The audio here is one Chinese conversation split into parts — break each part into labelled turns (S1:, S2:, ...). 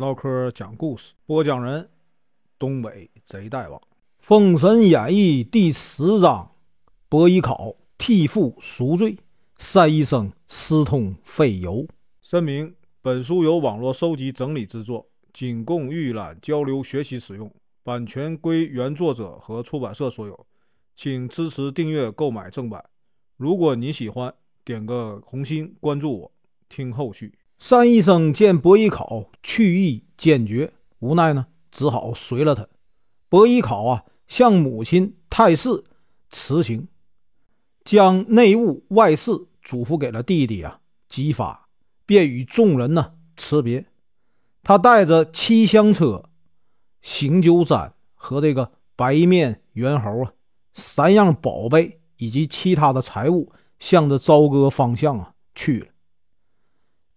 S1: 唠嗑讲故事，播讲人：东北贼大王，《封神演义》第十章：伯邑考替父赎罪，单医生私通费油。声明：本书由网络收集整理制作，仅供预览、交流、学习使用，版权归原作者和出版社所有，请支持订阅、购买正版。如果你喜欢，点个红心，关注我，听后续。单医生见伯邑考去意坚决，无奈呢，只好随了他。伯邑考啊，向母亲太氏辞行，将内务外事嘱咐给了弟弟啊，姬发，便与众人呢辞别。他带着七香车、行酒毡和这个白面猿猴啊三样宝贝以及其他的财物，向着朝歌方向啊去了。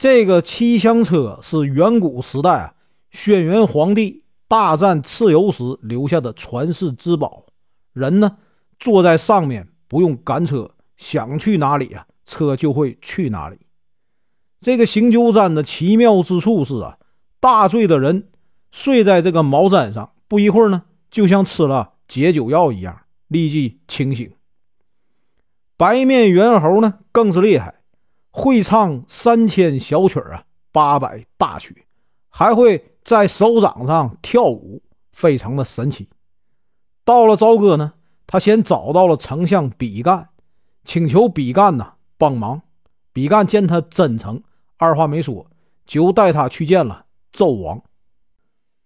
S1: 这个七香车是远古时代啊，轩辕皇帝大战蚩尤时留下的传世之宝。人呢坐在上面，不用赶车，想去哪里啊，车就会去哪里。这个行酒毡的奇妙之处是啊，大醉的人睡在这个毛毡上，不一会儿呢，就像吃了解酒药一样，立即清醒。白面猿猴呢，更是厉害。会唱三千小曲儿啊，八百大曲，还会在手掌上跳舞，非常的神奇。到了朝歌呢，他先找到了丞相比干，请求比干呢帮忙。比干见他真诚，二话没说就带他去见了纣王。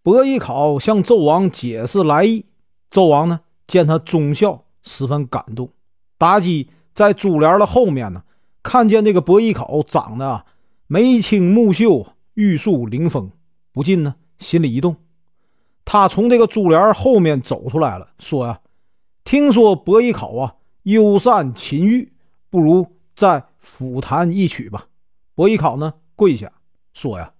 S1: 伯邑考向纣王解释来意，纣王呢见他忠孝，十分感动。妲己在珠帘的后面呢。看见这个伯邑考长得眉清目秀、玉树临风，不禁呢心里一动。他从这个珠帘后面走出来了，说呀：“听说伯邑考啊忧善琴玉，不如再抚弹一曲吧。”伯邑考呢跪下说呀：“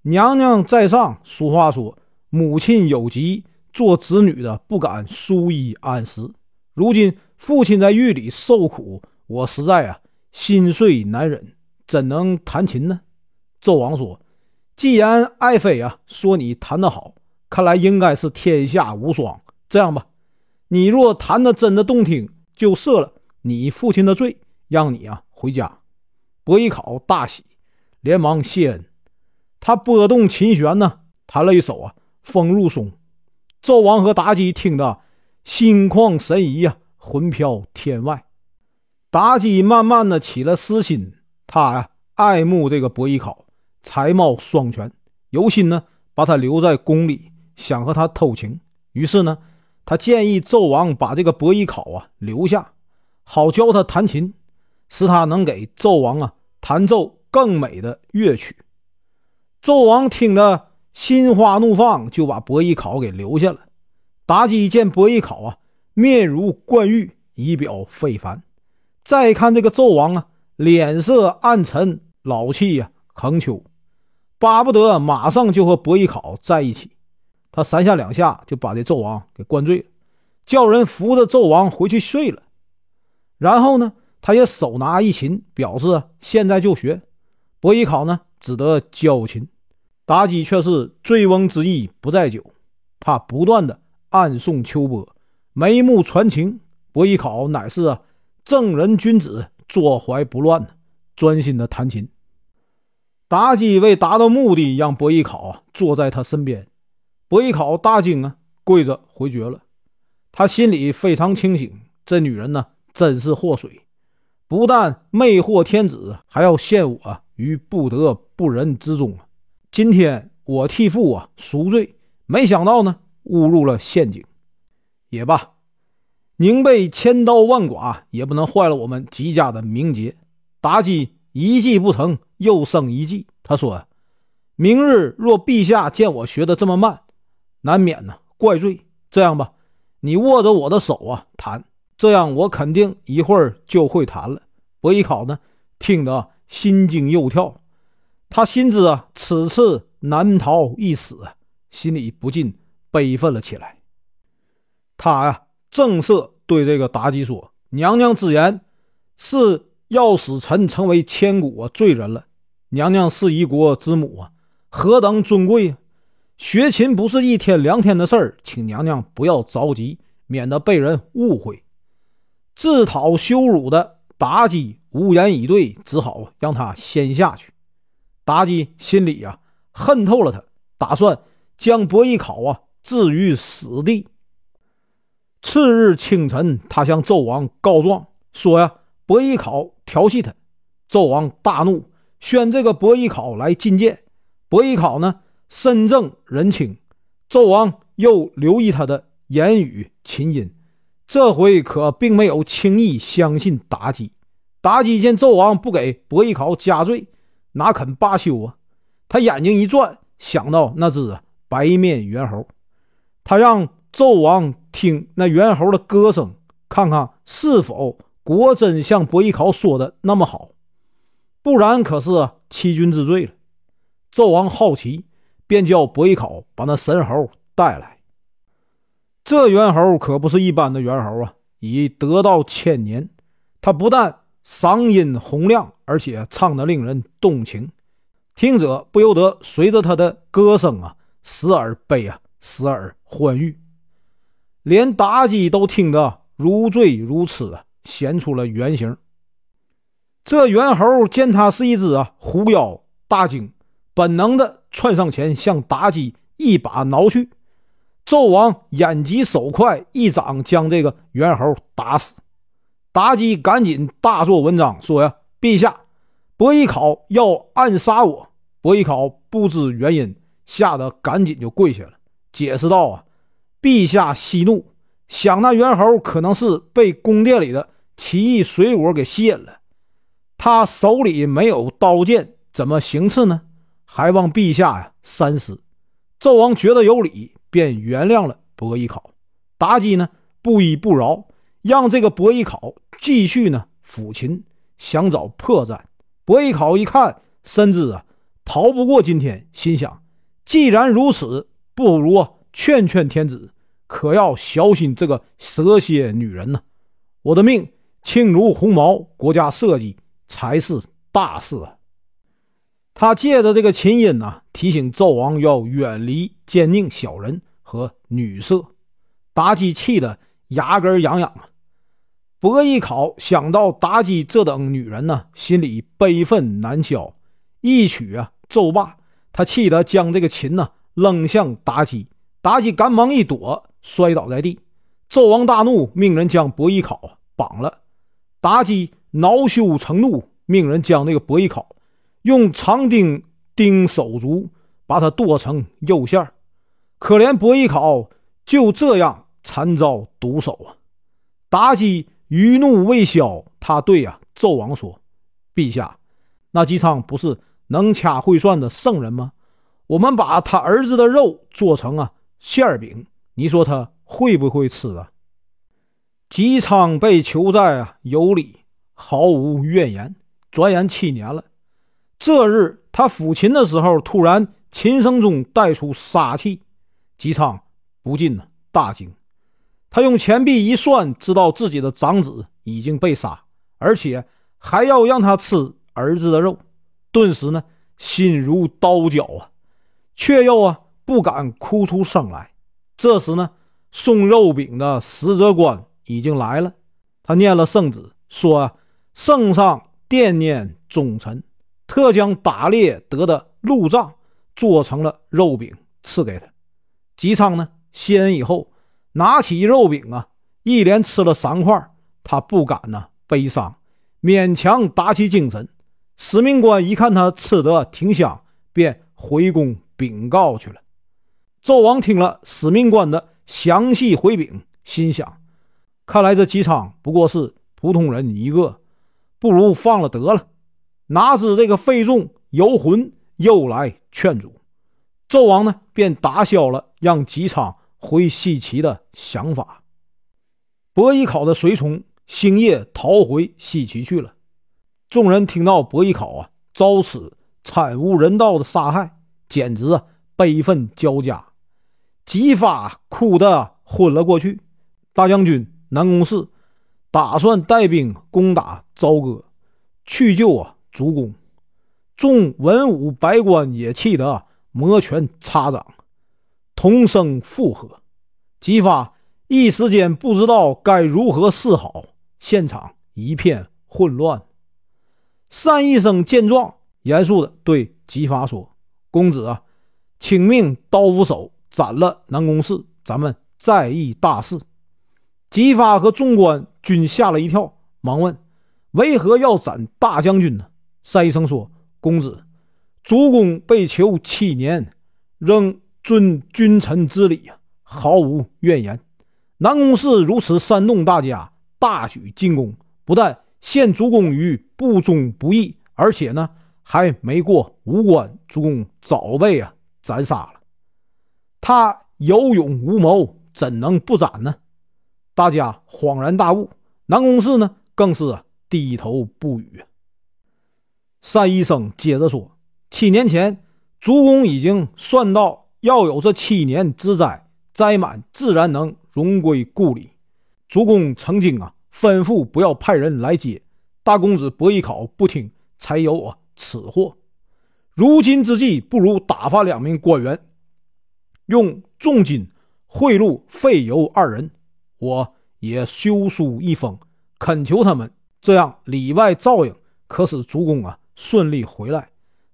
S1: 娘娘在上，俗话说母亲有疾，做子女的不敢疏衣安食。如今父亲在狱里受苦，我实在啊。”心碎难忍，怎能弹琴呢？纣王说：“既然爱妃啊说你弹得好，看来应该是天下无双。这样吧，你若弹得真的动听，就赦了你父亲的罪，让你啊回家。”伯邑考大喜，连忙谢恩。他拨动琴弦呢，弹了一首啊《风入松》。纣王和妲己听得心旷神怡呀，魂飘天外。妲己慢慢的起了私心，她呀爱慕这个伯邑考，才貌双全，有心呢把他留在宫里，想和他偷情。于是呢，他建议纣王把这个伯邑考啊留下，好教他弹琴，使他能给纣王啊弹奏更美的乐曲。纣王听得心花怒放，就把伯邑考给留下了。妲己见伯邑考啊面如冠玉，仪表非凡。再看这个纣王啊，脸色暗沉，老气呀横秋，巴不得马上就和伯邑考在一起。他三下两下就把这纣王给灌醉了，叫人扶着纣王回去睡了。然后呢，他也手拿一琴，表示现在就学。伯邑考呢，只得教琴。妲己却是醉翁之意不在酒，他不断的暗送秋波，眉目传情。伯邑考乃是啊。正人君子，坐怀不乱专心的弹琴。妲己为达到目的，让伯邑考坐在他身边。伯邑考大惊啊，跪着回绝了。他心里非常清醒，这女人呢，真是祸水，不但魅惑天子，还要陷我于不得不仁之中啊！今天我替父啊赎罪，没想到呢，误入了陷阱。也罢。宁被千刀万剐，也不能坏了我们吉家的名节。妲己一计不成，又生一计。他说：“明日若陛下见我学的这么慢，难免呢怪罪。这样吧，你握着我的手啊，弹，这样我肯定一会儿就会弹了。”伯邑考呢，听得心惊肉跳，他心知啊，此次难逃一死，心里不禁悲愤了起来。他呀。正色对这个妲己说：“娘娘之言是要使臣成为千古罪人了。娘娘是一国之母啊，何等尊贵啊！学琴不是一天两天的事儿，请娘娘不要着急，免得被人误会。自讨羞辱的妲己无言以对，只好让他先下去。妲己心里呀恨透了他，打算将伯邑考啊置于死地。次日清晨，他向纣王告状说呀，伯邑考调戏他。纣王大怒，宣这个伯邑考来觐见。伯邑考呢，身正人轻。纣王又留意他的言语琴音。这回可并没有轻易相信妲己。妲己见纣王不给伯邑考加罪，哪肯罢休啊？他眼睛一转，想到那只白面猿猴，他让纣王听那猿猴的歌声，看看是否果真像伯邑考说的那么好，不然可是欺君之罪了。纣王好奇，便叫伯邑考把那神猴带来。这猿猴可不是一般的猿猴啊，已得道千年。他不但嗓音洪亮，而且唱得令人动情，听者不由得随着他的歌声啊，时而悲啊，时而欢愉。连妲己都听得如醉如痴啊，现出了原形。这猿猴见他是一只啊狐妖大惊，本能的窜上前，向妲己一把挠去。纣王眼疾手快，一掌将这个猿猴打死。妲己赶紧大做文章，说呀：“陛下，伯邑考要暗杀我。”伯邑考不知原因，吓得赶紧就跪下了，解释道：“啊，陛下息怒，想那猿猴可能是被宫殿里的奇异水果给吸引了，他手里没有刀剑，怎么行刺呢？还望陛下呀三思。”纣王觉得有理。便原谅了伯邑考，妲己呢不依不饶，让这个伯邑考继续呢抚琴，想找破绽。伯邑考一看，深知啊逃不过今天，心想：既然如此，不如劝劝天子，可要小心这个蛇蝎女人呢。我的命轻如鸿毛，国家社稷才是大事啊。他借着这个琴音呢，提醒纣王要远离奸佞小人和女色。妲己气得牙根痒痒啊！伯邑考想到妲己这等女人呢，心里悲愤难消，一曲啊奏罢，他气得将这个琴呢扔向妲己。妲己赶忙一躲，摔倒在地。纣王大怒，命人将伯邑考绑了。妲己恼羞成怒，命人将那个伯邑考。用长钉钉手足，把他剁成肉馅可怜伯邑考就这样惨遭毒手啊！妲己余怒未消，他对呀纣王说：“陛下，那姬昌不是能掐会算的圣人吗？我们把他儿子的肉做成啊馅儿饼，你说他会不会吃啊？”姬昌被囚在啊有理，毫无怨言。转眼七年了。这日，他抚琴的时候，突然琴声中带出杀气，姬昌不禁呢大惊。他用钱币一算，知道自己的长子已经被杀，而且还要让他吃儿子的肉，顿时呢心如刀绞啊，却又啊不敢哭出声来。这时呢，送肉饼的使者官已经来了，他念了圣旨，说：“圣上惦念忠臣。”特将打猎得的鹿杖做成了肉饼赐给他。姬昌呢，谢恩以后，拿起肉饼啊，一连吃了三块。他不敢呢悲伤，勉强打起精神。使命官一看他吃得挺香，便回宫禀告去了。纣王听了使命官的详细回禀，心想：看来这姬昌不过是普通人一个，不如放了得了。哪知这个费仲游魂又来劝阻，纣王呢便打消了让姬昌回西岐的想法。伯邑考的随从星夜逃回西岐去了。众人听到伯邑考啊遭此惨无人道的杀害，简直啊悲愤交加，姬发哭得昏了过去。大将军南宫适打算带兵攻打朝歌，去救啊。主公，众文武百官也气得摩拳擦掌。同声附和。姬发一时间不知道该如何是好，现场一片混乱。单医生见状，严肃地对姬发说：“公子啊，请命刀斧手斩了南宫氏，咱们再议大事。”姬发和众官均吓了一跳，忙问：“为何要斩大将军呢？”单医生说：“公子，主公被囚七年，仍遵君臣之礼呀，毫无怨言。南宫氏如此煽动大家，大举进攻，不但……”陷主公于不忠不义，而且呢，还没过五关，主公早被啊斩杀了。他有勇无谋，怎能不斩呢？大家恍然大悟。南宫氏呢，更是低头不语。单医生接着说：“七年前，主公已经算到要有这七年之灾，灾满自然能荣归故里。主公曾经啊。”吩咐不要派人来接大公子伯邑考，不听，才有啊此祸。如今之计，不如打发两名官员，用重金贿赂费尤二人。我也修书一封，恳求他们，这样里外照应，可使主公啊顺利回来。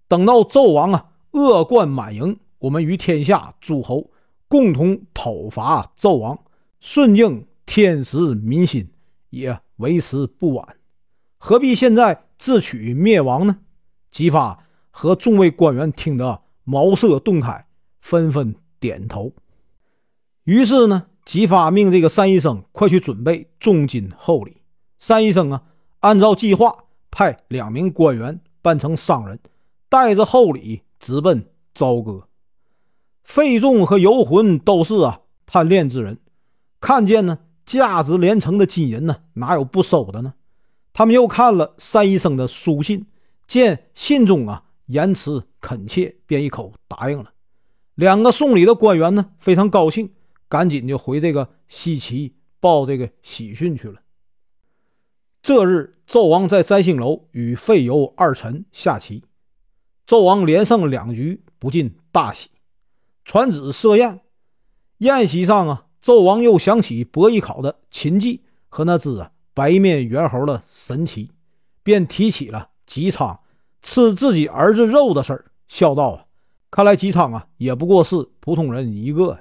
S1: 等到纣王啊恶贯满盈，我们与天下诸侯共同讨伐纣王，顺应天时民心。也为时不晚，何必现在自取灭亡呢？姬发和众位官员听得茅塞顿开，纷纷点头。于是呢，姬发命这个单医生快去准备重金厚礼。单医生啊，按照计划派两名官员扮成商人，带着厚礼直奔朝歌。费仲和游魂都是啊贪恋之人，看见呢。价值连城的金银呢，哪有不收的呢？他们又看了单医生的书信，见信中啊言辞恳切，便一口答应了。两个送礼的官员呢，非常高兴，赶紧就回这个西岐报这个喜讯去了。这日，纣王在摘星楼与费尤二臣下棋，纣王连胜两局，不禁大喜，传旨设宴。宴席上啊。纣王又想起伯邑考的琴技和那只啊白面猿猴的神奇，便提起了姬昌吃自己儿子肉的事儿，笑道：“啊，看来姬昌啊也不过是普通人一个。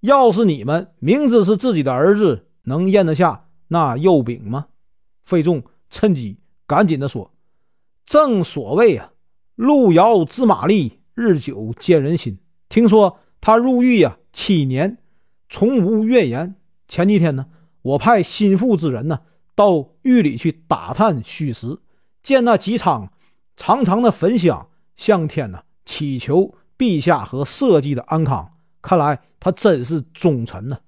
S1: 要是你们明知是自己的儿子，能咽得下那肉饼吗？”费仲趁机赶紧的说：“正所谓啊，路遥知马力，日久见人心。听说他入狱呀七年。”从无怨言。前几天呢，我派心腹之人呢到狱里去打探虚实，见那姬昌长长的焚香，向天呢祈求陛下和社稷的安康。看来他真是忠臣呢。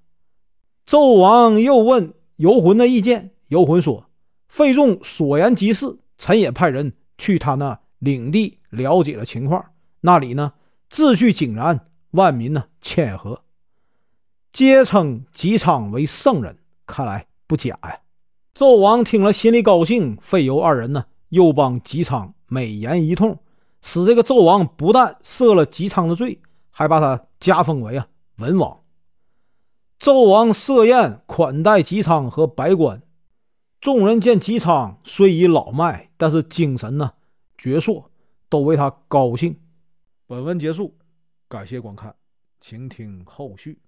S1: 纣王又问游魂的意见，游魂说：“费仲所言极是，臣也派人去他那领地了解了情况，那里呢秩序井然，万民呢谦和。”皆称姬昌为圣人，看来不假呀。纣王听了，心里高兴。费尤二人呢，又帮姬昌美言一通，使这个纣王不但赦了姬昌的罪，还把他加封为啊文王。纣王设宴款待姬昌和百官，众人见姬昌虽已老迈，但是精神呢矍铄，都为他高兴。本文结束，感谢观看，请听后续。